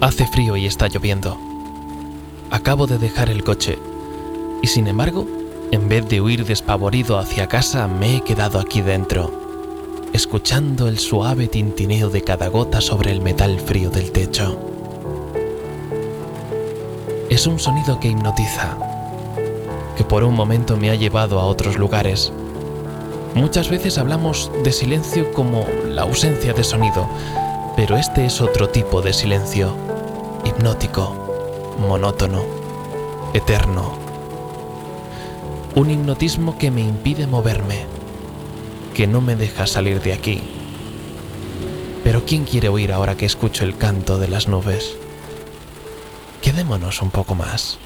Hace frío y está lloviendo. Acabo de dejar el coche y sin embargo, en vez de huir despavorido hacia casa, me he quedado aquí dentro, escuchando el suave tintineo de cada gota sobre el metal frío del techo. Es un sonido que hipnotiza, que por un momento me ha llevado a otros lugares. Muchas veces hablamos de silencio como la ausencia de sonido, pero este es otro tipo de silencio, hipnótico, monótono, eterno. Un hipnotismo que me impide moverme, que no me deja salir de aquí. Pero ¿quién quiere oír ahora que escucho el canto de las nubes? Quedémonos un poco más.